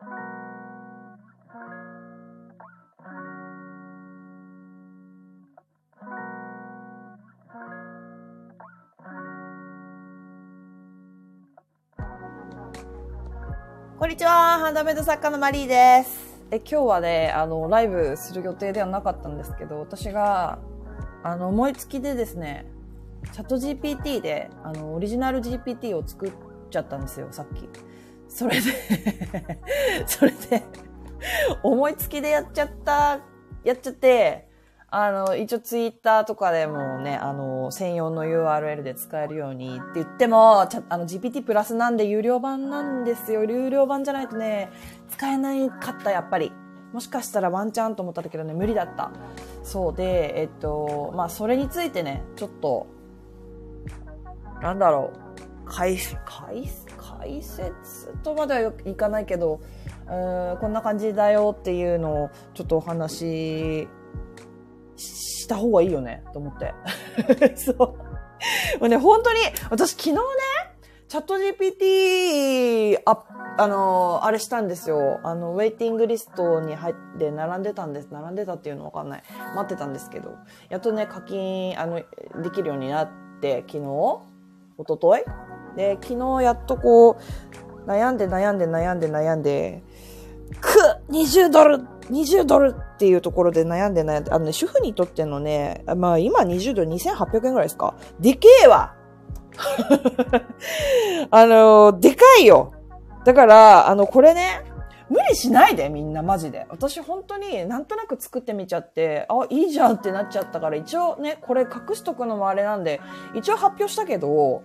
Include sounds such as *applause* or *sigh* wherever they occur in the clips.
こんにちは、ハンドメイド作家のマリーです。え、今日はね、あの、ライブする予定ではなかったんですけど、私が、あの、思いつきでですね、チャット GPT で、あの、オリジナル GPT を作っちゃったんですよ、さっき。それで、*laughs* それで、思いつきでやっちゃった、やっちゃって、あの、一応ツイッターとかでもね、あの、専用の URL で使えるようにって言っても、ちゃあの、GPT プラスなんで有料版なんですよ。有料版じゃないとね、使えないかった、やっぱり。もしかしたらワンチャンと思ったけどね、無理だった。そうで、えっと、まあ、それについてね、ちょっと、なんだろう、解、解、解説とまではいかないけど、うんこんな感じだよっていうのをちょっとお話しした方がいいよねと思って。*laughs* そう。もうね、本当に、私昨日ね、チャット GPT、あ、あの、あれしたんですよ。あの、ウェイティングリストに入って並んでたんです。並んでたっていうのわかんない。待ってたんですけど、やっとね、課金、あの、できるようになって、昨日一昨日？で、昨日やっとこう、悩んで悩んで悩んで悩んで、く !20 ドル !20 ドルっていうところで悩んで悩んで、あのね、主婦にとってのね、まあ今20ドル2800円ぐらいですか？でけえわ *laughs* あの、でかいよだから、あの、これね、無理しないで、みんな、マジで。私、本当になんとなく作ってみちゃって、あ、いいじゃんってなっちゃったから、一応ね、これ隠しとくのもあれなんで、一応発表したけど、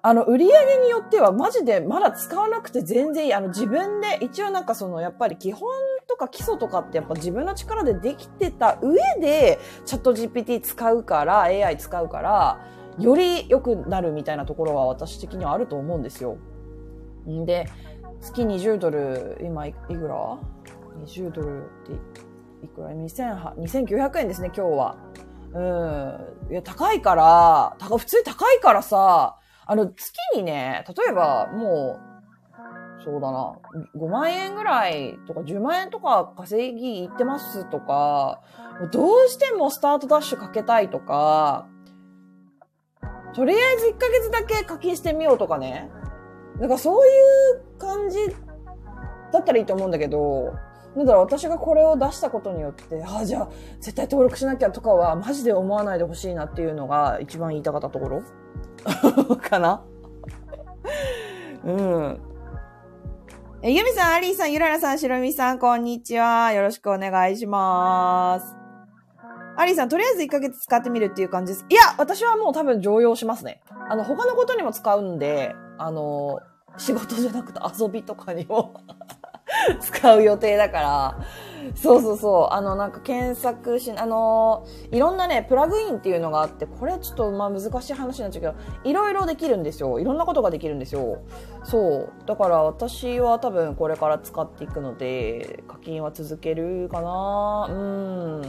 あの、売り上げによってはマジでまだ使わなくて全然いい。あの、自分で、一応なんかその、やっぱり基本とか基礎とかってやっぱ自分の力でできてた上で、チャット GPT 使うから、AI 使うから、より良くなるみたいなところは私的にはあると思うんですよ。んで、月20ドル、今いくら ?20 ドルっていくら ?2900 円ですね、今日は。うん。いや、高いから、高普通高いからさ、あの、月にね、例えばもう、そうだな、5万円ぐらいとか10万円とか稼ぎいってますとか、どうしてもスタートダッシュかけたいとか、とりあえず1ヶ月だけ課金してみようとかね。なんかそういう感じだったらいいと思うんだけど、なんだろう、私がこれを出したことによって、ああ、じゃあ、絶対登録しなきゃとかは、マジで思わないでほしいなっていうのが一番言いたかったところ？*laughs* かな？うん。え、ゆみさん、アリーさん、ゆららさん、しろみさん、こんにちは。よろしくお願いします。アリーさん、とりあえず1ヶ月使ってみるっていう感じです。いや、私はもう多分常用しますね。あの、他のことにも使うんで、あの、仕事じゃなくて遊びとかにも *laughs* 使う予定だから、そうそうそう、あの、なんか検索し、あの、いろんなね、プラグインっていうのがあって、これちょっとまあ難しい話になっちゃうけど、いろいろできるんですよ。いろんなことができるんですよ。そう。だから私は多分これから使っていくので、課金は続けるかなうん。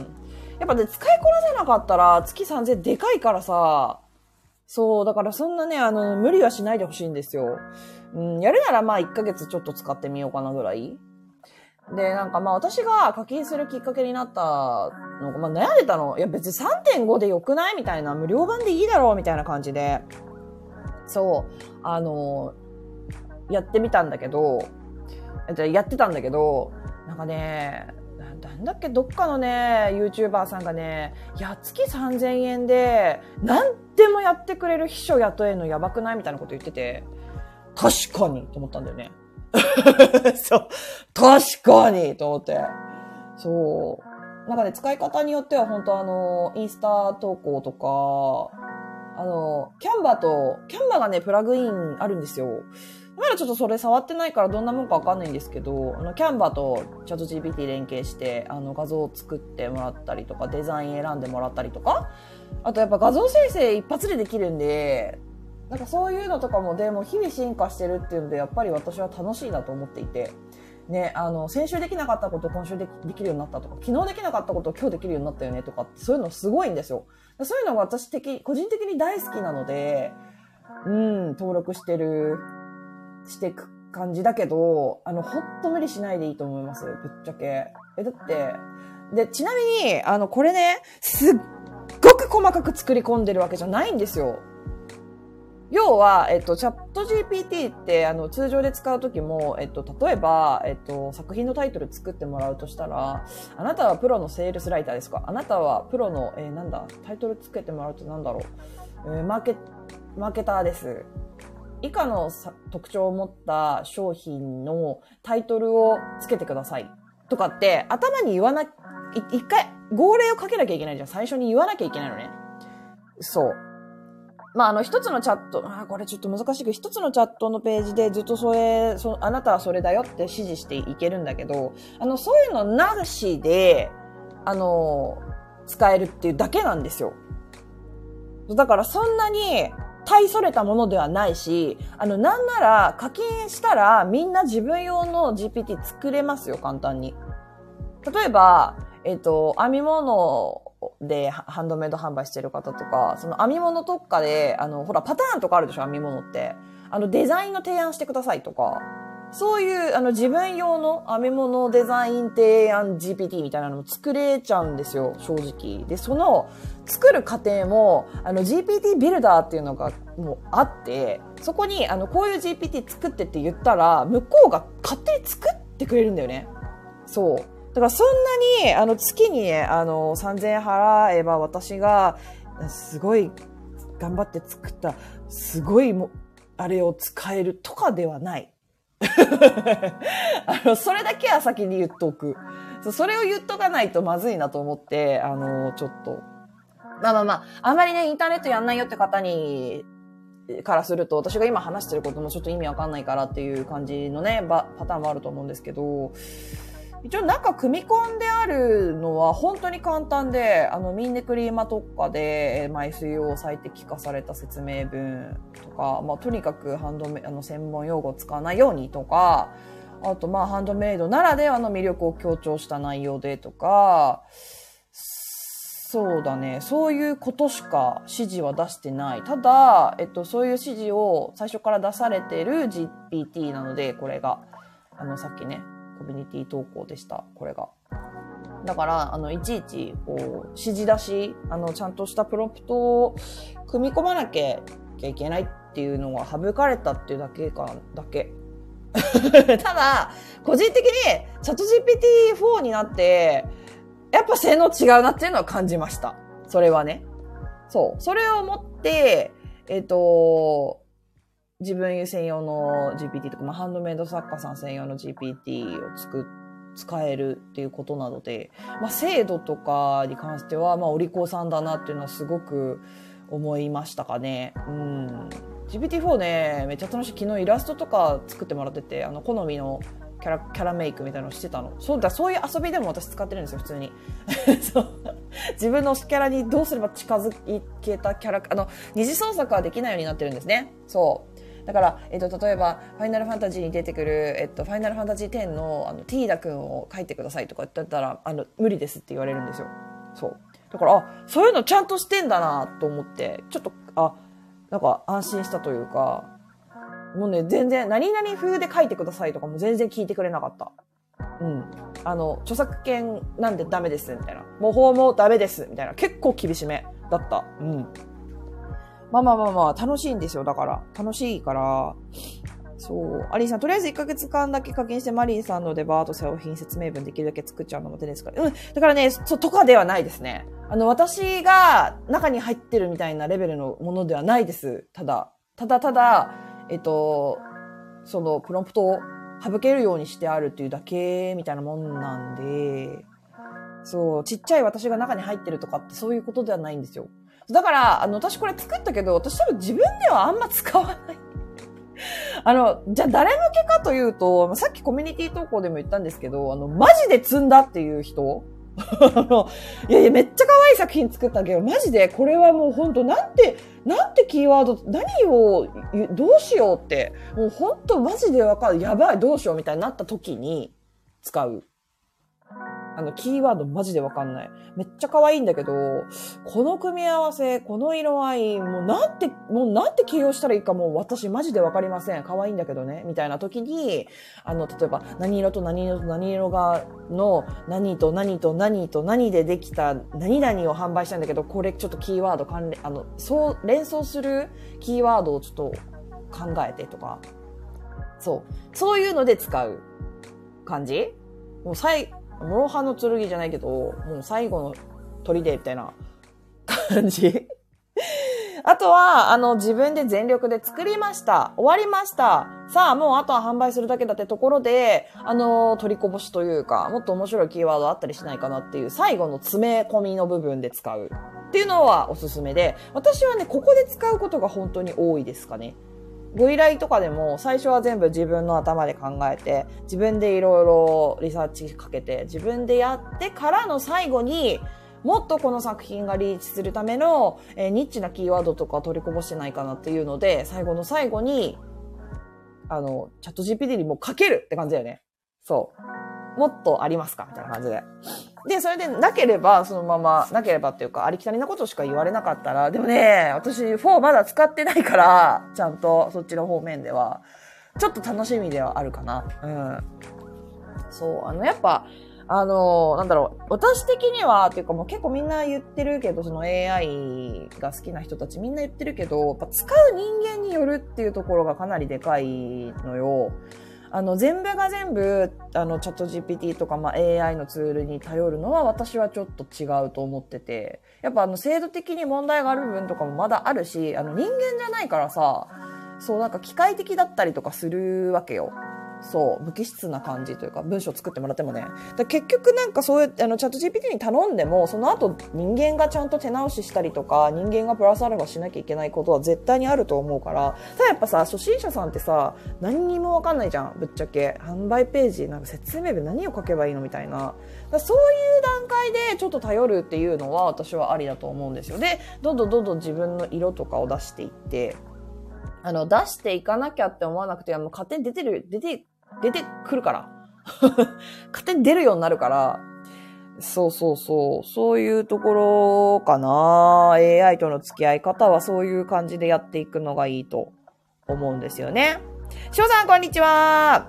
やっぱね、使いこなせなかったら、月3000でかいからさ、そう、だからそんなね、あの、無理はしないでほしいんですよ。うん、やるならまあ1ヶ月ちょっと使ってみようかなぐらい。で、なんかまあ私が課金するきっかけになったのが、まあ悩んでたの。いや別に3.5でよくない？みたいな、無料版でいいだろう？みたいな感じで。そう、あの、やってみたんだけど、やってたんだけど、なんかね、なんだっけ、どっかのね、YouTuber さんがね、や、月3000円で、何でもやってくれる秘書雇えるのやばくない？みたいなこと言ってて、確かにと思ったんだよね。*laughs* そう。確かにと思って。そう。なんかね、使い方によっては本当あの、インスタ投稿とか、あの、キャンバーと、キャンバーがね、プラグインあるんですよ。まだちょっとそれ触ってないからどんなもんかわかんないんですけど、あの、キャンバーとチャット GPT 連携して、あの、画像を作ってもらったりとか、デザイン選んでもらったりとか、あとやっぱ画像生成一発でできるんで、なんかそういうのとかもでも日々進化してるっていうので、やっぱり私は楽しいなと思っていて、ね、あの、先週できなかったこと今週でできるようになったとか、昨日できなかったこと今日できるようになったよねとか、そういうのすごいんですよ。そういうのが私的、個人的に大好きなので、うん、登録してる、してく、感じだけど、あの、ほんと無理しないでいいと思います。ぶっちゃけ。え、だって、で、ちなみに、あの、これね、すっごく細かく作り込んでるわけじゃないんですよ。要は、えっと、チャット GPT って、あの、通常で使うときも、えっと、例えば、えっと、作品のタイトル作ってもらうとしたら、あなたはプロのセールスライターですか？あなたはプロの、えーなんだ、タイトルつけてもらうとなんだろう、えーマーケ、マーケターです。以下のさ特徴を持った商品のタイトルをつけてください。とかって、頭に言わな、一回、号令をかけなきゃいけないじゃん。最初に言わなきゃいけないのね。そう。まあ、あの、一つのチャット、あこれちょっと難しいけど、一つのチャットのページでずっとそれ、そあなたはそれだよって指示していけるんだけど、あの、そういうのなしで、あの、使えるっていうだけなんですよ。だからそんなに大それたものではないし、あの、なんなら課金したらみんな自分用の GPT 作れますよ、簡単に。例えば、えっ、と、編み物でハンドメイド販売してる方とか、その編み物特化で、あの、ほら、パターンとかあるでしょ、編み物って。あの、デザインの提案してくださいとか、そういう、あの、自分用の編み物デザイン提案 GPT みたいなのも作れちゃうんですよ、正直。で、その、作る過程も、あの、GPT ビルダーっていうのがもうあって、そこに、あの、こういう GPT 作ってって言ったら、向こうが勝手に作ってくれるんだよね。そう。だからそんなに、あの、月にね、あの、3000円払えば私が、すごい頑張って作った、すごいも、あれを使えるとかではない。*laughs* あの、それだけは先に言っとく。それを言っとかないとまずいなと思って、あの、ちょっと。まあまあまあ、あんまりね、インターネットやんないよって方に、からすると、私が今話してることもちょっと意味わかんないからっていう感じのね、パターンもあると思うんですけど、一応中組み込んであるのは本当に簡単で、あの、ミンネクリーマ特化で、えー枚水を最適化された説明文とか、まあ、とにかくハンドメ、あの、専門用語を使わないようにとか、あと、まあ、ハンドメイドならではの魅力を強調した内容でとか、そうだね。そういうことしか指示は出してない。ただ、えっと、そういう指示を最初から出されてる GPT なので、これが。あの、さっきね、コミュニティ投稿でした。これが。だから、あの、いちいち、こう、指示出し、あの、ちゃんとしたプロンプトを組み込まなきゃいけないっていうのが省かれたっていうだけか、だけ。*laughs* ただ、個人的に、チャット GPT-4 になって、やっぱ性能違うなっていうのは感じました。それはね。そう。それをもって、えっ、と、自分専用の GPT とか、まあ、ハンドメイド作家さん専用の GPT を作っ使えるっていうことなので、まあ、精度とかに関しては、まあ、お利口さんだなっていうのはすごく思いましたかね。うん。GPT-4 ね、めっちゃ楽しい。昨日イラストとか作ってもらってて、あの、好みのキャラ、キャラメイクみたいなのしてたの。そうだ、そういう遊びでも私使ってるんですよ、普通に。*laughs* そう。自分のキャラにどうすれば近づけたキャラ、あの、二次創作はできないようになってるんですね。そう。だから、えっと、例えば、ファイナルファンタジーに出てくる、えっと、ファイナルファンタジー10の、あの、ティーダ君を書いてくださいとか言ったら、あの、無理ですって言われるんですよ。そう。だから、あ、そういうのちゃんとしてんだなと思って、ちょっと、あ、なんか安心したというか、もうね、全然、何々風で書いてくださいとかも全然聞いてくれなかった。うん。あの、著作権なんでダメです、みたいな。模倣もダメです、みたいな。結構厳しめだった。うん。まあまあまあまあ、楽しいんですよ、だから。楽しいから。そう。アリーさん、とりあえず1ヶ月間だけ課金してマリーさんのでバーと商品説明文できるだけ作っちゃうのも手ですから。うん。だからね、そう、とかではないですね。あの、私が中に入ってるみたいなレベルのものではないです。ただ、ただただ、えっと、その、プロンプトを省けるようにしてあるっていうだけみたいなもんなんで、そう、ちっちゃい私が中に入ってるとかってそういうことではないんですよ。だから、あの、私これ作ったけど、私多分自分ではあんま使わない。*laughs* あの、じゃあ誰向けかというと、さっきコミュニティ投稿でも言ったんですけど、あの、マジで積んだっていう人 *laughs* あの、いやいや、めっちゃ可愛い作品作ったけど、マジでこれはもう本当なんて、なんてキーワード、何を、どうしようって、もう本当マジでわかる。やばい、どうしようみたいになった時に使う。あの、キーワードマジでわかんない。めっちゃ可愛いんだけど、この組み合わせ、この色合い、もうなんて、もうなんて形容したらいいかもう私マジでわかりません。可愛いんだけどね。みたいな時に、あの、例えば、何色と何色と何色が、の、何と何と何と何でできた何々を販売したんだけど、これちょっとキーワード関連、あの、そう、連想するキーワードをちょっと考えてとか。そう。そういうので使う感じ？もう最、諸刃の剣じゃないけど、もう最後の砦みたいな感じあとは、あの、自分で全力で作りました。終わりました。さあ、もうあとは販売するだけだってところで、あの、取りこぼしというか、もっと面白いキーワードあったりしないかなっていう最後の詰め込みの部分で使うっていうのはおすすめで、私はね、ここで使うことが本当に多いですかね。ご依頼とかでも最初は全部自分の頭で考えて、自分でいろいろリサーチかけて、自分でやってからの最後に、もっとこの作品がリーチするための、えー、ニッチなキーワードとか取りこぼしてないかなっていうので、最後の最後に、あの、チャット GPT にもうかけるって感じだよね。そう。もっとありますか？みたいな感じで。で、それでなければ、そのまま、なければっていうか、ありきたりなことしか言われなかったら、でもね、私4まだ使ってないから、ちゃんとそっちの方面では、ちょっと楽しみではあるかな。うん。そう、あの、やっぱ、あの、なんだろう、私的には、っていうかもう結構みんな言ってるけど、その AI が好きな人たちみんな言ってるけど、やっぱ使う人間によるっていうところがかなりでかいのよ。あの、全部が全部、あの、チャット GPT とか、まあ、AI のツールに頼るのは私はちょっと違うと思ってて、やっぱあの、制度的に問題がある部分とかもまだあるし、あの、人間じゃないからさ、そう、なんか機械的だったりとかするわけよ。そう、無機質な感じというか、文章作ってもらってもね。結局なんかそういう、あの、チャット GPT に頼んでも、その後人間がちゃんと手直ししたりとか、人間がプラスアルファしなきゃいけないことは絶対にあると思うから、ただやっぱさ、初心者さんってさ、何にもわかんないじゃん、ぶっちゃけ。販売ページ、なんか説明文何を書けばいいのみたいな。そういう段階でちょっと頼るっていうのは私はありだと思うんですよ。で、どんどんどんどん自分の色とかを出していって、あの、出していかなきゃって思わなくて、もう勝手に出てる、出て出てくるから。*laughs* 勝手に出るようになるから、そうそうそう。そういうところかな。AI との付き合い方はそういう感じでやっていくのがいいと思うんですよね。翔さん、こんにちは。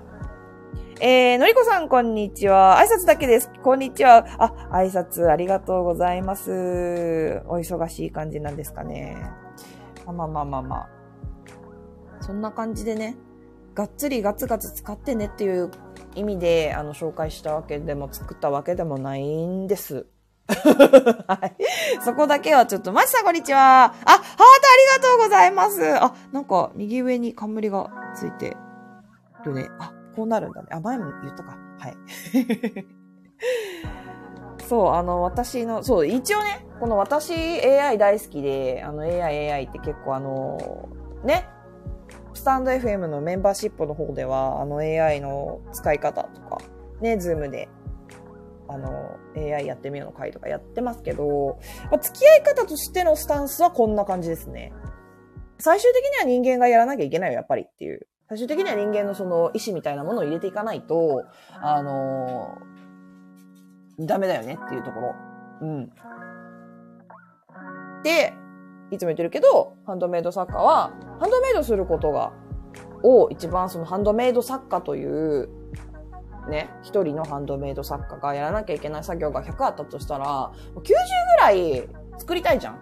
えー、のりこさん、こんにちは。挨拶だけです。こんにちは。あ、挨拶ありがとうございます。お忙しい感じなんですかね。まあまあまあまあ。そんな感じでね。がっつりガツガツ使ってねっていう意味で、あの、紹介したわけでも作ったわけでもないんです。はい。そこだけはちょっと、マシさんこんにちは。あ、ハートありがとうございます。あ、なんか、右上に冠がついてるね。あ、こうなるんだね。あ、前も言ったか。はい。*laughs* そう、あの、私の、そう、一応ね、この私 AI 大好きで、あの AI、AI って結構あの、ね、スタンド FM のメンバーシップの方では、あの AI の使い方とか、ね、ズームで、あの、AI やってみようの回とかやってますけど、まあ、付き合い方としてのスタンスはこんな感じですね。最終的には人間がやらなきゃいけないよ、やっぱりっていう。最終的には人間のその意志みたいなものを入れていかないと、あのダメだよねっていうところ。うん。で、いつも言ってるけど、ハンドメイド作家は、ハンドメイドすることが、を一番そのハンドメイド作家という、ね、一人のハンドメイド作家がやらなきゃいけない作業が100あったとしたら、90ぐらい作りたいじゃん。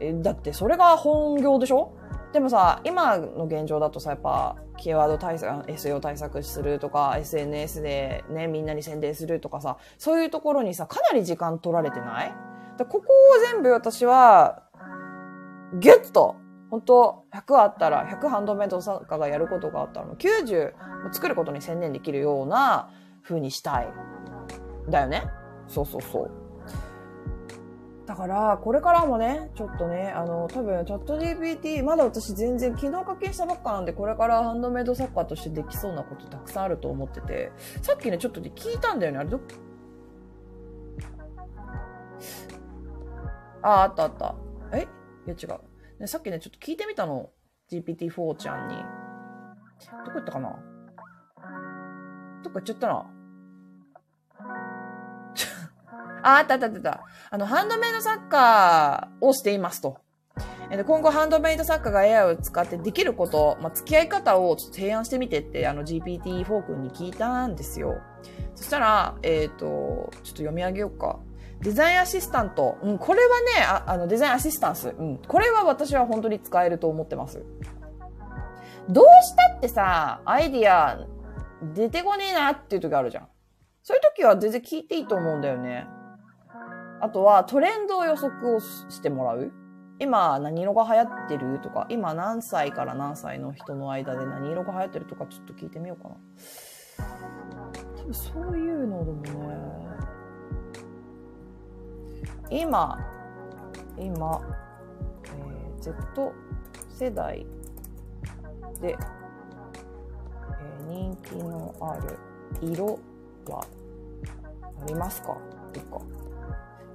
え、だってそれが本業でしょ？でもさ、今の現状だとさ、やっぱ、キーワード対策、SEO 対策するとか、SNS でね、みんなに宣伝するとかさ、そういうところにさ、かなり時間取られてない？ここを全部私は、ギュッと、本当100あったら、100ハンドメイド作家がやることがあったら、90作ることに専念できるような風にしたい。だよねそうそうそう。だから、これからもね、ちょっとね、あの、多分、チャット GPT、まだ私全然昨日課金したばっかなんで、これからハンドメイド作家としてできそうなことたくさんあると思ってて、さっきね、ちょっとね、聞いたんだよね。あれどあ、あったあった。え？いや違う。ね、さっきね、ちょっと聞いてみたの。GPT-4 ちゃんに。どこ行ったかな？どっか行っちゃったな。*laughs* あ、あったあったあった。あの、ハンドメイド作家をしていますと。で今後、ハンドメイド作家が AI を使ってできること、まあ、付き合い方をちょっと提案してみてって、あの、GPT-4 君に聞いたんですよ。そしたら、えっ、と、ちょっと読み上げようか。デザインアシスタント。うん、これはね、ああの、デザインアシスタンス。うん、これは私は本当に使えると思ってます。どうしたってさ、アイディア出てこねえなっていう時あるじゃん。そういう時は全然聞いていいと思うんだよね。あとはトレンドを予測をしてもらう今何色が流行ってるとか、今何歳から何歳の人の間で何色が流行ってるとかちょっと聞いてみようかな。多分そういうのでもね、今、今、えー Z 世代で、えー人気のある色はありますか？っていうか。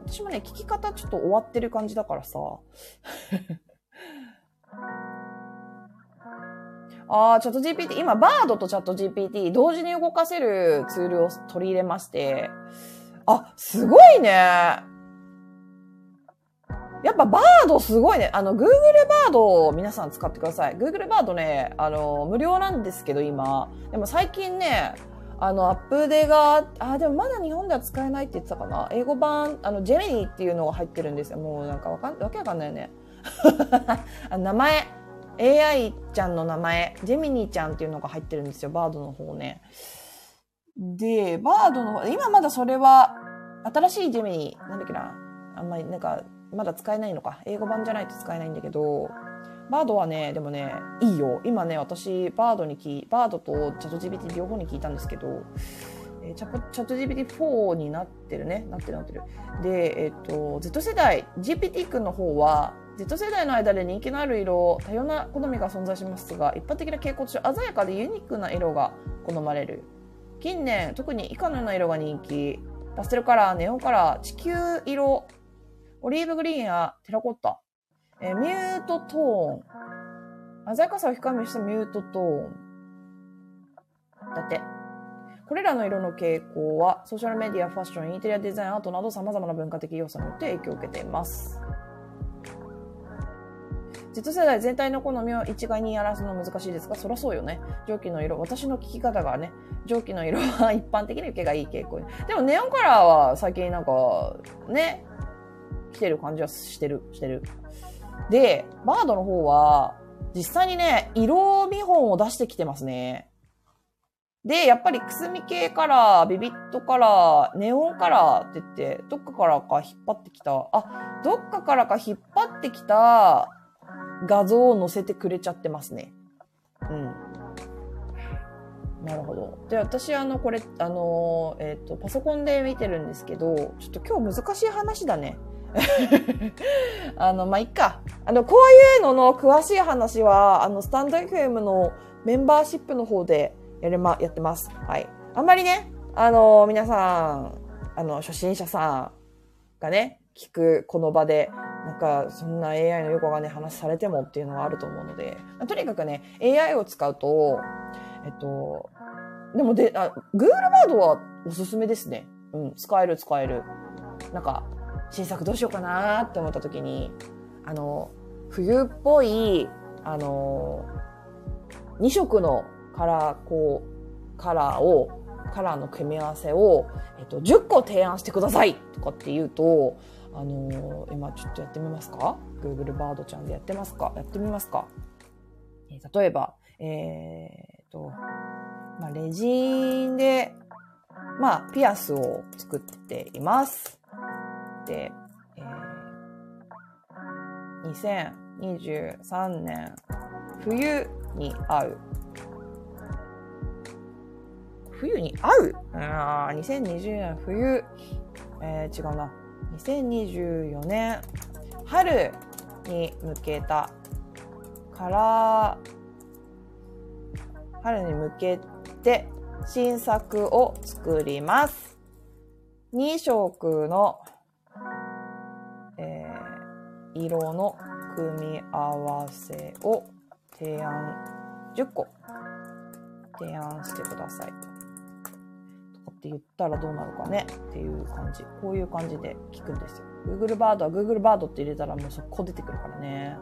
私もね、聞き方ちょっと終わってる感じだからさ。*laughs* あー、チャット GPT、今、バードとチャット GPT 同時に動かせるツールを取り入れまして、あ、すごいね。やっぱバードすごいね。あの、Google バードを皆さん使ってください。Google バードね、あの、無料なんですけど今。でも最近ね、あの、アップデが、あ、でもまだ日本では使えないって言ってたかな。英語版、あの、ジェミニーっていうのが入ってるんですよ。もうなんかわかん、わけわかんないよね。*laughs* 名前、AI ちゃんの名前、ジェミニーちゃんっていうのが入ってるんですよ。バードの方ね。で、バードの方、今まだそれは、新しいジェミニー、なんだっけな。あんまりなんか、まだ使えないのか。英語版じゃないと使えないんだけど、バードはね、でもね、いいよ。今ね、私、バードに聞い、バードとチャット GPT 両方に聞いたんですけど、えーチャットチャット GPT4 になってるね。なってるなってる。で、えっ、と、Z 世代、GPT 君の方は、Z 世代の間で人気のある色、多様な好みが存在しますが、一般的な傾向として鮮やかでユニークな色が好まれる。近年、特に以下のような色が人気。パステルカラー、ネオンカラー、地球色、オリーブグリーンやテラコッタ、えーミュートトーン。鮮やかさを控えめにしたミュートトーン。だって。これらの色の傾向は、ソーシャルメディア、ファッション、インテリアデザイン、アートなど様々な文化的要素によって影響を受けています。Z 世代全体の好みを一概にやらすのは難しいですが、そりゃそうよね。蒸気の色、私の聞き方がね、蒸気の色は一般的に受けがいい傾向。でもネオンカラーは最近なんか、ね、来てる感じはしてる、してる。で、バードの方は、実際にね、色見本を出してきてますね。で、やっぱりくすみ系カラー、ビビットカラー、ネオンカラーって言って、どっかからか引っ張ってきた、あ、どっかからか引っ張ってきた画像を載せてくれちゃってますね。うん。なるほど。で、私、あの、これ、あの、えっ、と、パソコンで見てるんですけど、ちょっと今日難しい話だね。*laughs* あの、まあ、いっか。あの、こういうのの詳しい話は、あの、スタンド FM のメンバーシップの方でやれま、やってます。はい。あんまりね、あの、皆さん、あの、初心者さんがね、聞くこの場で、なんか、そんな AI の横がね、話されてもっていうのはあると思うので、まあとにかくね、AI を使うと、えっと、でもで、あ、Google バードはおすすめですね。うん、使える使える。なんか、新作どうしようかなって思った時に、あの、冬っぽい、あの、2色のカラー、こう、カラーを、カラーの組み合わせを、えっと、10個提案してくださいとかって言うと、あの今ちょっとやってみますか ?Google バードちゃんでやってますか？やってみますか、えー例えば、えー、と、まあ、レジンで、まあ、ピアスを作っています。で、えー、2023年冬に合う。冬に合う？あー2020年冬、えー、違うな。2024年春に向けたカラー、春に向けて新作を作ります。2色の、えー色の組み合わせを提案10個提案してください。とかって言ったらどうなるかねっていう感じ。こういう感じで聞くんですよ。Google バードは Google バードって入れたらもう速攻出てくるからね。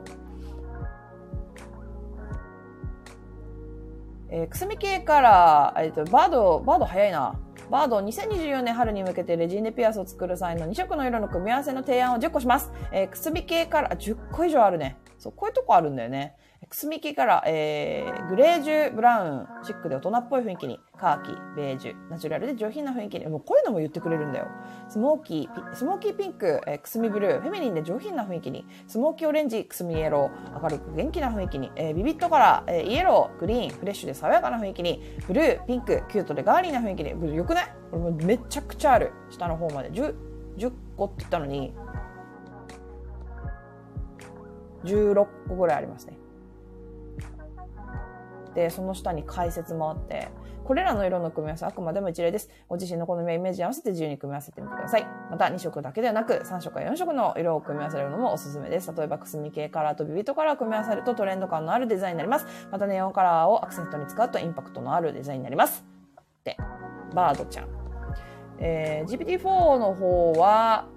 えー、くすみ系から、えっと、バード、バード早いな。バード2024年春に向けてレジンでピアスを作る際の2色の色の組み合わせの提案を10個します。えー、くすみ系からあ10個以上あるね。そう、こういうとこあるんだよね。くすみ系から、えー、グレージュ、ブラウン、シックで大人っぽい雰囲気に、カーキ、ベージュ、ナチュラルで上品な雰囲気に、もうこういうのも言ってくれるんだよ。スモーキー、スモーキーピンク、えー、くすみブルー、フェミニンで上品な雰囲気に、スモーキーオレンジ、くすみイエロー、明るく元気な雰囲気に、えー、ビビットカラー、えー、イエロー、グリーン、フレッシュで爽やかな雰囲気に、ブルー、ピンク、キュートでガーリーな雰囲気に、よくない？これもめちゃくちゃある。下の方まで。10、10個って言ったのに、16個ぐらいありますね。で、その下に解説もあって、これらの色の組み合わせはあくまでも一例です。ご自身の好みやイメージに合わせて自由に組み合わせてみてください。また2色だけではなく3色や4色の色を組み合わせるのもおすすめです。例えばくすみ系カラーとビビットカラーを組み合わせるとトレンド感のあるデザインになります。またネオンカラーをアクセントに使うとインパクトのあるデザインになります。で、バードちゃん。えー、GPT-4 の方は、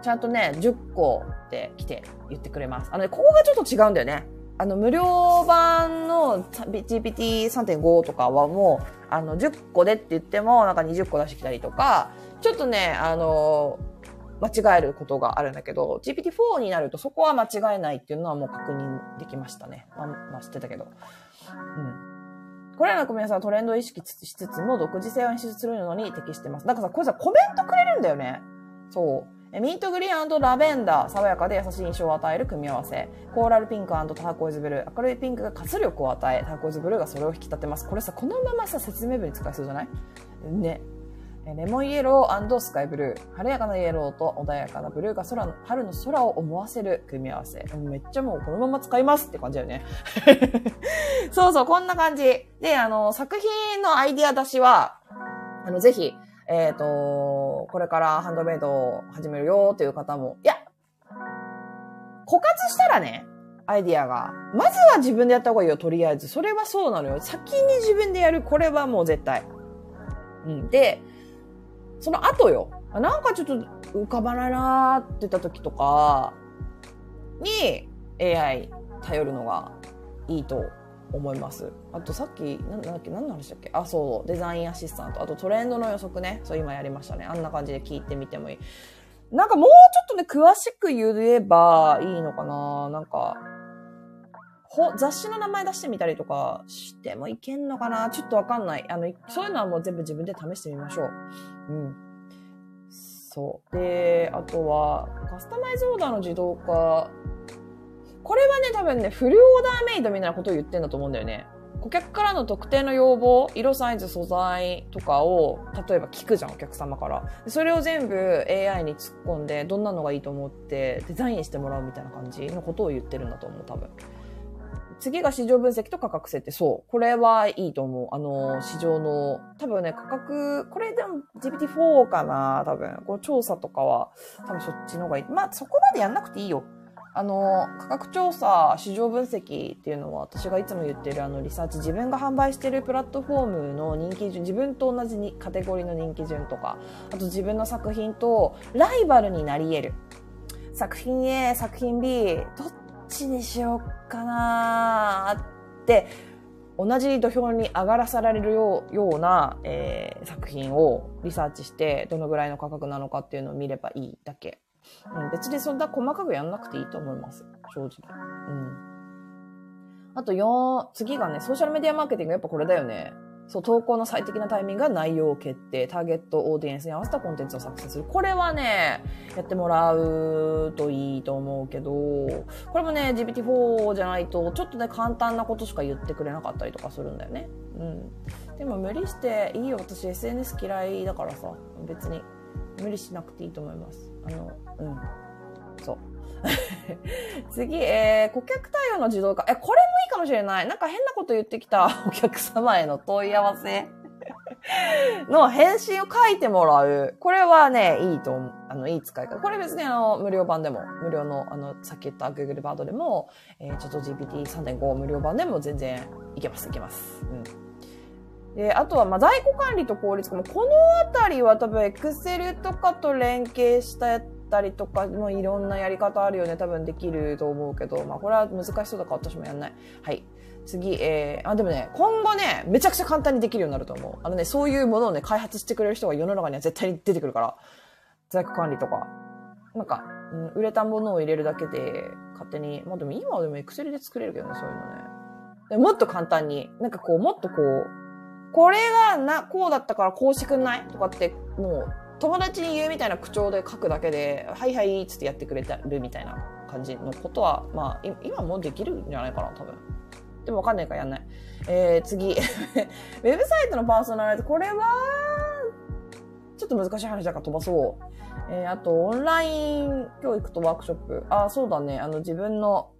ちゃんとね、10個って来て言ってくれます。あのね、ここがちょっと違うんだよね。あの、無料版の GPT3.5 とかはもう、あの、10個でって言っても、なんか20個出してきたりとか、ちょっとね、あの、間違えることがあるんだけど、GPT-4 になるとそこは間違えないっていうのはもう確認できましたね。まあ、まあ、知ってたけど。うん。これらの組み合わせはトレンドを意識しつつも独自性を演出するのに適してます。だかさ、これさ、コメントくれるんだよね。そう。ミントグリーンラベンダー、爽やかで優しい印象を与える組み合わせ。コーラルピンクターコイズブルー。明るいピンクが活力を与え、ターコイズブルーがそれを引き立てます。これさ、このままさ、説明文に使いそうじゃない？ね。レモンイエロースカイブルー。晴れやかなイエローと穏やかなブルーが空の、春の空を思わせる組み合わせ。めっちゃもうこのまま使いますって感じだよね。*laughs* そうそう、こんな感じ。で、あの、作品のアイディア出しは、あの、ぜひ、えっ、ー、と、これからハンドメイドを始めるよっていう方も、いや、枯渇したらね、アイディアが。まずは自分でやった方がいいよ、とりあえず。それはそうなのよ。先に自分でやる。これはもう絶対。うん。で、その後よ。なんかちょっと浮かばないなーって言った時とかに AI 頼るのがいいと思います。あとさっき、なんだっけ、何の話だっけ？あ、そう、デザインアシスタント。あとトレンドの予測ね。そう、今やりましたね。あんな感じで聞いてみてもいい。なんかもうちょっとね、詳しく言えばいいのかななんか、ほ、雑誌の名前出してみたりとかしてもいけんのかなちょっとわかんない。あの、そういうのはもう全部自分で試してみましょう。うん。そう。で、あとは、カスタマイズオーダーの自動化これはね、多分ね、フルオーダーメイドみたいなことを言ってんだと思うんだよね。顧客からの特定の要望、色、サイズ、素材とかを、例えば聞くじゃん、お客様から。それを全部 AI に突っ込んで、どんなのがいいと思ってデザインしてもらうみたいな感じのことを言ってるんだと思う、多分。次が市場分析と価格設定。そう。これはいいと思う。あの、市場の、多分ね、価格、これでも GPT-4 かな多分。この調査とかは、多分そっちの方がいい。まあ、そこまでやんなくていいよ。あの、価格調査、市場分析っていうのは私がいつも言ってるあのリサーチ、自分が販売してるプラットフォームの人気順、自分と同じにカテゴリーの人気順とか、あと自分の作品とライバルになり得る。作品 A、作品 B、どっちにしようかなって、同じ土俵に上がらされるような、えー、作品をリサーチして、どのぐらいの価格なのかっていうのを見ればいいだけうん、別にそんな細かくやんなくていいと思います。正直。うん。あと4、次がね、ソーシャルメディアマーケティングやっぱこれだよね。そう、投稿の最適なタイミングが内容を決定、ターゲットオーディエンスに合わせたコンテンツを作成する。これはね、やってもらうといいと思うけど、これもね、GPT-4 じゃないと、ちょっとね、簡単なことしか言ってくれなかったりとかするんだよね。うん。でも無理して、いいよ、私 SNS 嫌いだからさ、別に無理しなくていいと思います。あの、うん。そう。*laughs* 次、えー、顧客対応の自動化。え、これもいいかもしれない。なんか変なこと言ってきた *laughs* お客様への問い合わせ *laughs* の返信を書いてもらう。これはね、いいと思う。あの、いい使い方。これ別にあの、無料版でも、無料の、あの、さっき言った Google バードでも、えー、ちょっと GPT3.5 無料版でも全然いけます、いけます。うん。で、あとは、ま、在庫管理と効率化も、このあたりは多分、エクセルとかと連携したやったりとか、もういろんなやり方あるよね。多分できると思うけど、まあ、これは難しそうだから私もやんない。はい。次、えー、あ、でもね、今後ね、めちゃくちゃ簡単にできるようになると思う。あのね、そういうものをね、開発してくれる人が世の中には絶対に出てくるから、在庫管理とか。なんか、うん、売れたものを入れるだけで、勝手に、まあでも今はでもエクセルで作れるけどね、そういうのね。でもっと簡単に、なんかこう、もっとこう、これがな、こうだったからこうしてくんない？とかって、もう、友達に言うみたいな口調で書くだけで、はいはいっつってやってくれてるみたいな感じのことは、まあ、今もできるんじゃないかな、多分。でもわかんないからやんない。えー、次。*laughs* ウェブサイトのパーソナライズ。これは、ちょっと難しい話だから飛ばそう。えー、あと、オンライン教育とワークショップ。あ、そうだね。あの、自分の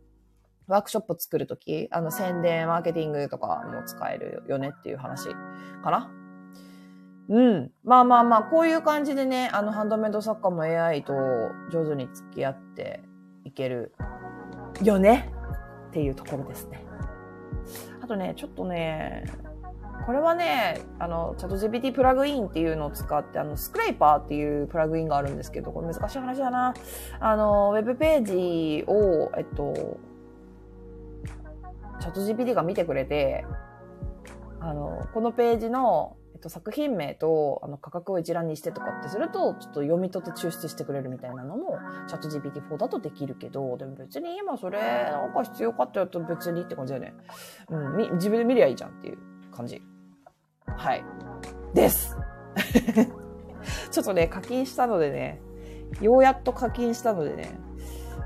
ワークショップ作るとき、あの、宣伝、マーケティングとかも使えるよねっていう話かな。うん。まあまあまあ、こういう感じでね、あの、ハンドメイド作家も AI と上手に付き合っていけるよね？っていうところですね。あとね、ちょっとね、これはね、あの、チャット GPT プラグインっていうのを使って、あの、スクレーパーっていうプラグインがあるんですけど、これ難しい話だな。あの、ウェブページを、えっと、チャット GPT が見てくれて、あの、このページの、えっと、作品名とあの価格を一覧にしてとかってすると、ちょっと読み取って抽出してくれるみたいなのも、チャット GPT4 だとできるけど、でも別に今それなんか必要かって言うと別にって感じだよね。うん、み自分で見りゃいいじゃんっていう感じ。はい。です。*laughs* ちょっとね、課金したのでね、ようやっと課金したのでね、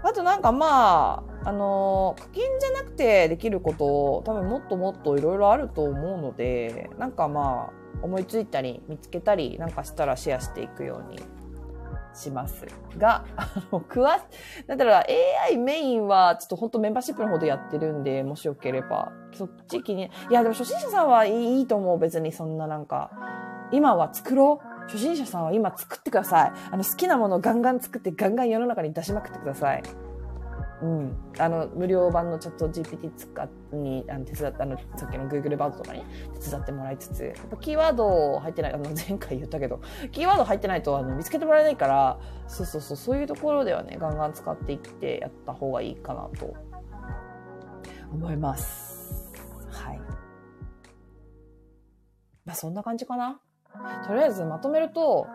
あとなんかまあ、あの課金じゃなくてできること多分もっともっといろいろあると思うのでなんかまあ思いついたり見つけたりなんかしたらシェアしていくようにしますが、あの、詳し、だったら AI メインはちょっと本当メンバーシップの方でやってるんで、もしよければ、そっち気に、いやでも初心者さんはいいと思う、別にそんななんか、今は作ろう初心者さんは今作ってください。あの好きなものをガンガン作ってガンガン世の中に出しまくってください。うん、あの無料版のチャット GPT 使にあの手伝ってあのさっきの Google バードとかに手伝ってもらいつつやっぱキーワード入ってないあの *laughs* 前回言ったけどキーワード入ってないとあの見つけてもらえないからそうそうそうそういうところではねガンガン使っていってやった方がいいかなと思います。はい。まあそんな感じかな。とりあえずまとめると、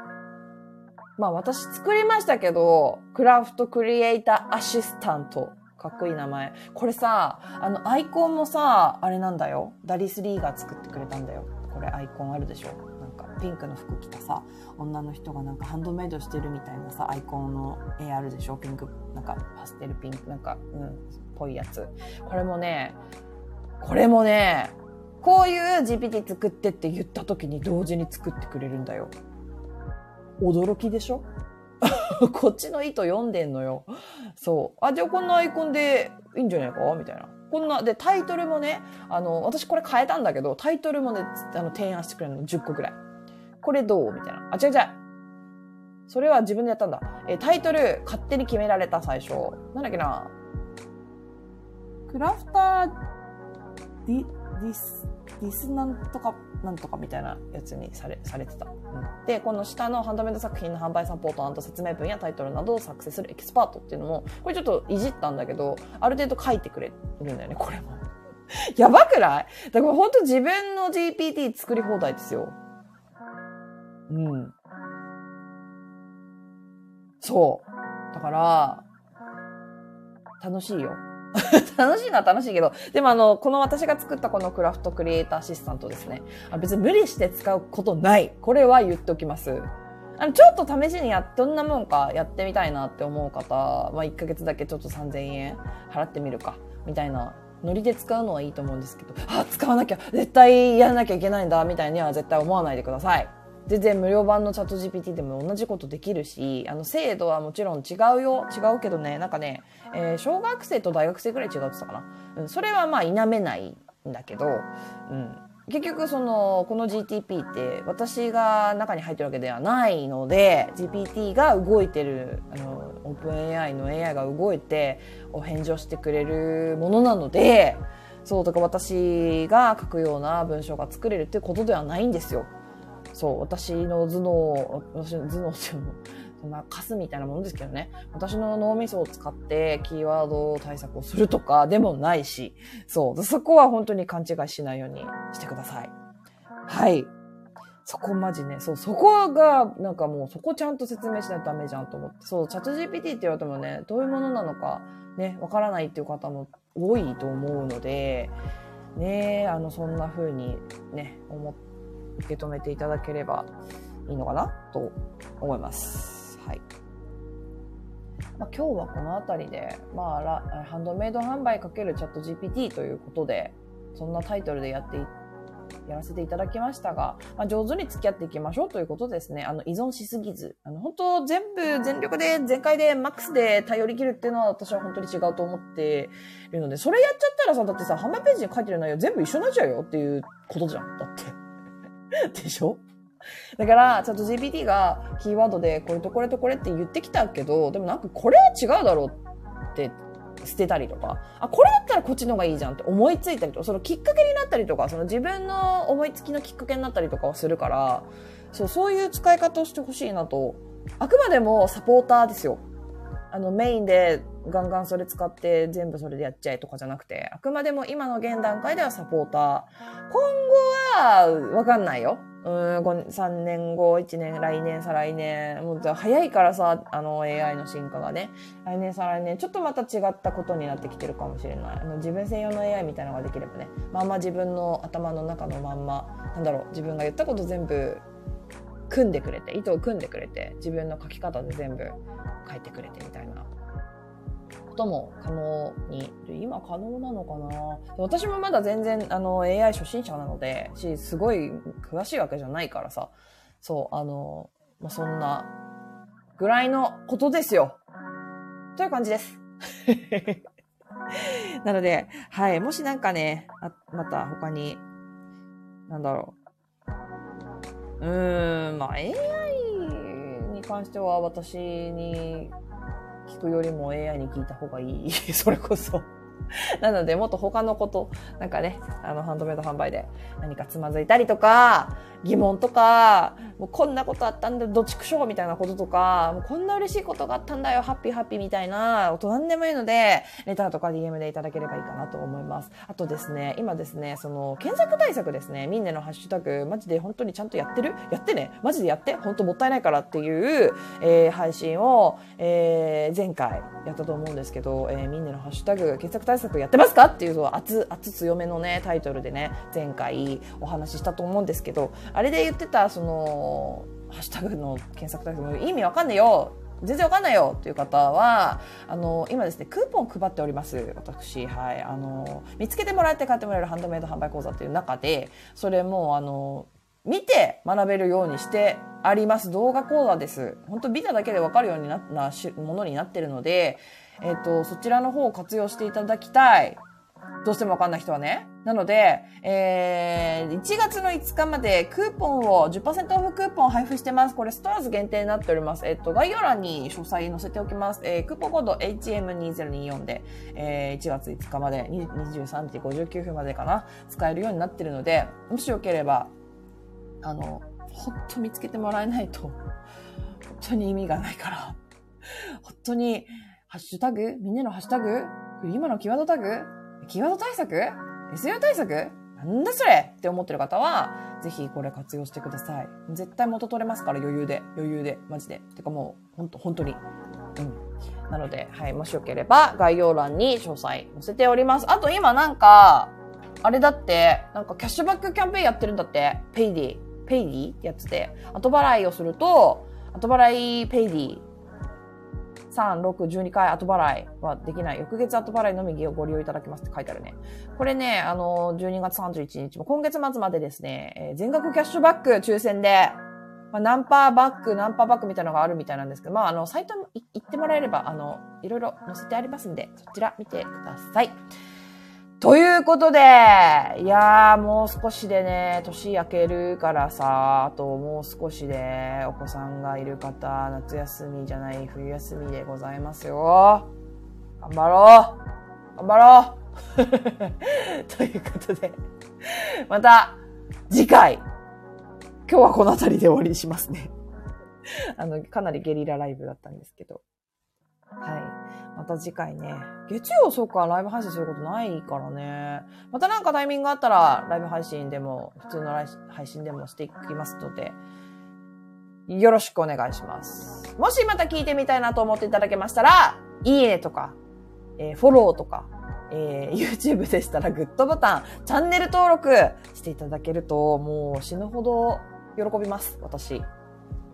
まあ私作りましたけど、クラフトクリエイターアシスタント。かっこいい名前。これさ、あのアイコンもさ、あれなんだよ。ダリス・リーが作ってくれたんだよ。これアイコンあるでしょなんかピンクの服着たさ、女の人がなんかハンドメイドしてるみたいなさ、アイコンの絵あるでしょピンク、なんかパステルピンク、なんか、うん、ぽいやつ。これもね、これもね、こういう GPT 作ってって言った時に同時に作ってくれるんだよ。驚きでしょ？*laughs* こっちの意図読んでんのよ。そう。あ、じゃあこんなアイコンでいいんじゃないか？みたいな。こんな、で、タイトルもね、あの、私これ変えたんだけど、タイトルもね、あの、提案してくれるの10個くらい。これどう？みたいな。あ、違う違う。それは自分でやったんだ。え、タイトル勝手に決められた最初。なんだっけな。クラフターディ、ディス、ディスなんとかなんとかみたいなやつにされされてた、でこの下のハンドメイド作品の販売サポート説明文やタイトルなどを作成するエキスパートっていうのもこれちょっといじったんだけどある程度書いてくれるんだよねこれも。*laughs* やばくない？だから本当自分の GPT 作り放題ですよ。うん。そう。だから楽しいよ。*laughs* 楽しいのは楽しいけど、でもあの、この私が作ったこのクラフトクリエイターアシスタントですね。あ別に無理して使うことない。これは言っておきます。あの、ちょっと試しにや、どんなもんかやってみたいなって思う方、ま1ヶ月だけちょっと3000円払ってみるか、みたいなノリで使うのはいいと思うんですけど、あ、使わなきゃ、絶対やらなきゃいけないんだ、みたいには絶対思わないでください。全然無料版のチャット GPT でも同じことできるし、あの、精度はもちろん違うよ。違うけどね、なんかね、えー、小学生と大学生ぐらい違うってったかな。うん、それはまあ否めないんだけど、うん。結局その、この GTP って私が中に入ってるわけではないので、GPT が動いてる、あの、オープン AI の AI が動いてお返事をしてくれるものなので、そう、だか私が書くような文章が作れるっていうことではないんですよ。そう、私の頭脳、私の頭脳っていうの、*laughs* そんなカスみたいなものですけどね。私の脳みそを使ってキーワード対策をするとかでもないし、そう、そこは本当に勘違いしないようにしてください。はい。そこマジね、そう、そこが、なんかもうそこちゃんと説明しないとダメじゃんと思って。そう、チャット GPT って言われてもね、どういうものなのか、ね、わからないっていう方も多いと思うので、ね、あの、そんな風にね、思っ、受け止めていただければいいのかなと思います。はい。まあ、今日はこの辺りで、まあ、ハンドメイド販売かけるチャット GPT ということで、そんなタイトルでやっていやらせていただきましたが、まあ、上手に付き合っていきましょうということですね。あの、依存しすぎず。あの、本当全部全力で、全開で、マックスで頼り切るっていうのは私は本当に違うと思っているので、それやっちゃったらさ、だってさ、販売ページに書いてる内容全部一緒になっちゃうよっていうことじゃん。だって。*laughs* でしょ？だから、チャット GPT がキーワードでこれとこれとこれって言ってきたけど、でもなんかこれは違うだろうって捨てたりとか、あ、これだったらこっちの方がいいじゃんって思いついたりとか、そのきっかけになったりとか、その自分の思いつきのきっかけになったりとかはするから、そう、そういう使い方をしてほしいなと。あくまでもサポーターですよ。あの、メインでガンガンそれ使って全部それでやっちゃえとかじゃなくて、あくまでも今の現段階ではサポーター。今後はわかんないよ。うん、3年後、1年、来年、再来年、もう早いからさ、あの AI の進化がね、来年、再来年、ちょっとまた違ったことになってきてるかもしれない。あの自分専用の AI みたいなのができればね、まんま自分の頭の中のまんま、なんだろう、自分が言ったこと全部組んでくれて、糸を組んでくれて、自分の書き方で全部書いてくれてみたいなことも可能に、今可能なのかな私もまだ全然あの AI 初心者なので、し、すごい詳しいわけじゃないからさ、そう、あの、まあ、そんなぐらいのことですよ。という感じです。*laughs* なので、はい、もしなんかね、あまた他に、なんだろう。うん、まあ AI に関しては私に聞くよりも AI に聞いた方がいい。*laughs* それこそ *laughs* なので、もっと他のこと、なんかね、あの、ハンドメイド販売で何かつまずいたりとか、疑問とか、もうこんなことあったんだ、どちくしょうみたいなこととか、もうこんな嬉しいことがあったんだよ、ハッピーハッピーみたいな、音なんでもいいので、レターとか DM でいただければいいかなと思います。あとですね、今ですね、その、検索対策ですね、みんなのハッシュタグ、マジで本当にちゃんとやってる？やってね。マジでやって？本当もったいないからっていう、えー、配信を、えー、前回やったと思うんですけど、えー、みんなのハッシュタグ、検索対策やってますか？っていう熱、熱強めのね、タイトルでね、前回お話ししたと思うんですけど、あれで言ってた、その、ハッシュタグの検索対策意味わかんねえよ全然わかんないよっていう方は、あの、今ですね、クーポン配っております。私、はい。あの、見つけてもらって買ってもらえるハンドメイド販売講座っていう中で、それも、あの、見て学べるようにしてあります動画講座です。本当見ただけでわかるようにななものになってるので、えっ、ー、と、そちらの方を活用していただきたい。どうしてもわかんない人はね。なので、えー、1月の5日までクーポンを、10%オフクーポンを配布してます。これストアーズ限定になっております。えっと、概要欄に詳細載せておきます。えー、クーポンコード HM2024 で、えー、1月5日まで、23時59分までかな、使えるようになってるので、もしよければ、あの、ほんと見つけてもらえないと、本当に意味がないから、本当に、ハッシュタグ？みんなのハッシュタグ？今のキーワードタグ？キーワード対策 ?SEO 対策？なんだそれ？って思ってる方は、ぜひこれ活用してください。絶対元取れますから余裕で、余裕で、マジで。てかもう、ほんと、本当に。うん。なので、はい、もしよければ概要欄に詳細載せております。あと今なんか、あれだって、なんかキャッシュバックキャンペーンやってるんだって。ペイディ。ペイディ？ってやつで、後払いをすると、後払いペイディ3、6、12回後払いはできない。翌月後払いのみをご利用いただけますって書いてあるね。これね、あの、12月31日も今月末までですね、えー、全額キャッシュバック抽選で、まあ、ナンパーバック、ナンパーバックみたいなのがあるみたいなんですけど、まあ、あの、サイトに行ってもらえれば、あの、いろいろ載せてありますんで、そちら見てください。ということで、いやーもう少しでね、年明けるからさ、あともう少しでお子さんがいる方、夏休みじゃない冬休みでございますよ。頑張ろう頑張ろう *laughs* ということで、また次回、今日はこの辺りで終わりにしますね。あの、かなりゲリラライブだったんですけど。はい。また次回ね。月曜、そうか、ライブ配信することないからね。またなんかタイミングがあったら、ライブ配信でも、普通の配信でもしていきますので、よろしくお願いします。もしまた聞いてみたいなと思っていただけましたら、いいねとか、えー、フォローとか、えー、*laughs* YouTube でしたらグッドボタン、チャンネル登録していただけると、もう死ぬほど喜びます、私。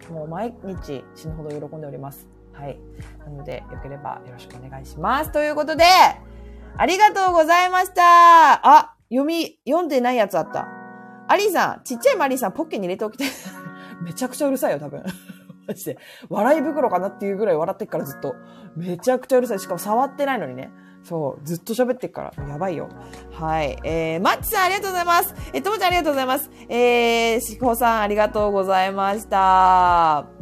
もう毎日死ぬほど喜んでおります。はい。なので、よければよろしくお願いします。ということで、ありがとうございました。あ、読み、読んでないやつあった。アリーさん、ちっちゃいマリーさん、ポッケに入れておきて。*laughs* めちゃくちゃうるさいよ、多分。*laughs* マジで。笑い袋かなっていうぐらい笑ってっからずっと。めちゃくちゃうるさい。しかも触ってないのにね。そう、ずっと喋ってっから、やばいよ。はい。えー、マッチさんありがとうございます。えー、ともちゃんありがとうございます。えー、しほさんありがとうございました。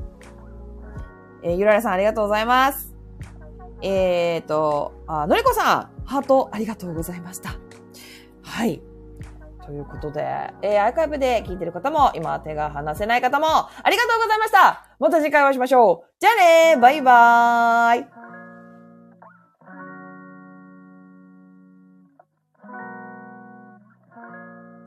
えー、ゆららさんありがとうございます。えーと、あ、のりこさん、ハートありがとうございました。はい。ということで、えー、アーカイブで聞いてる方も、今手が離せない方も、ありがとうございましたまた次回お会いしましょうじゃあねバイバーイ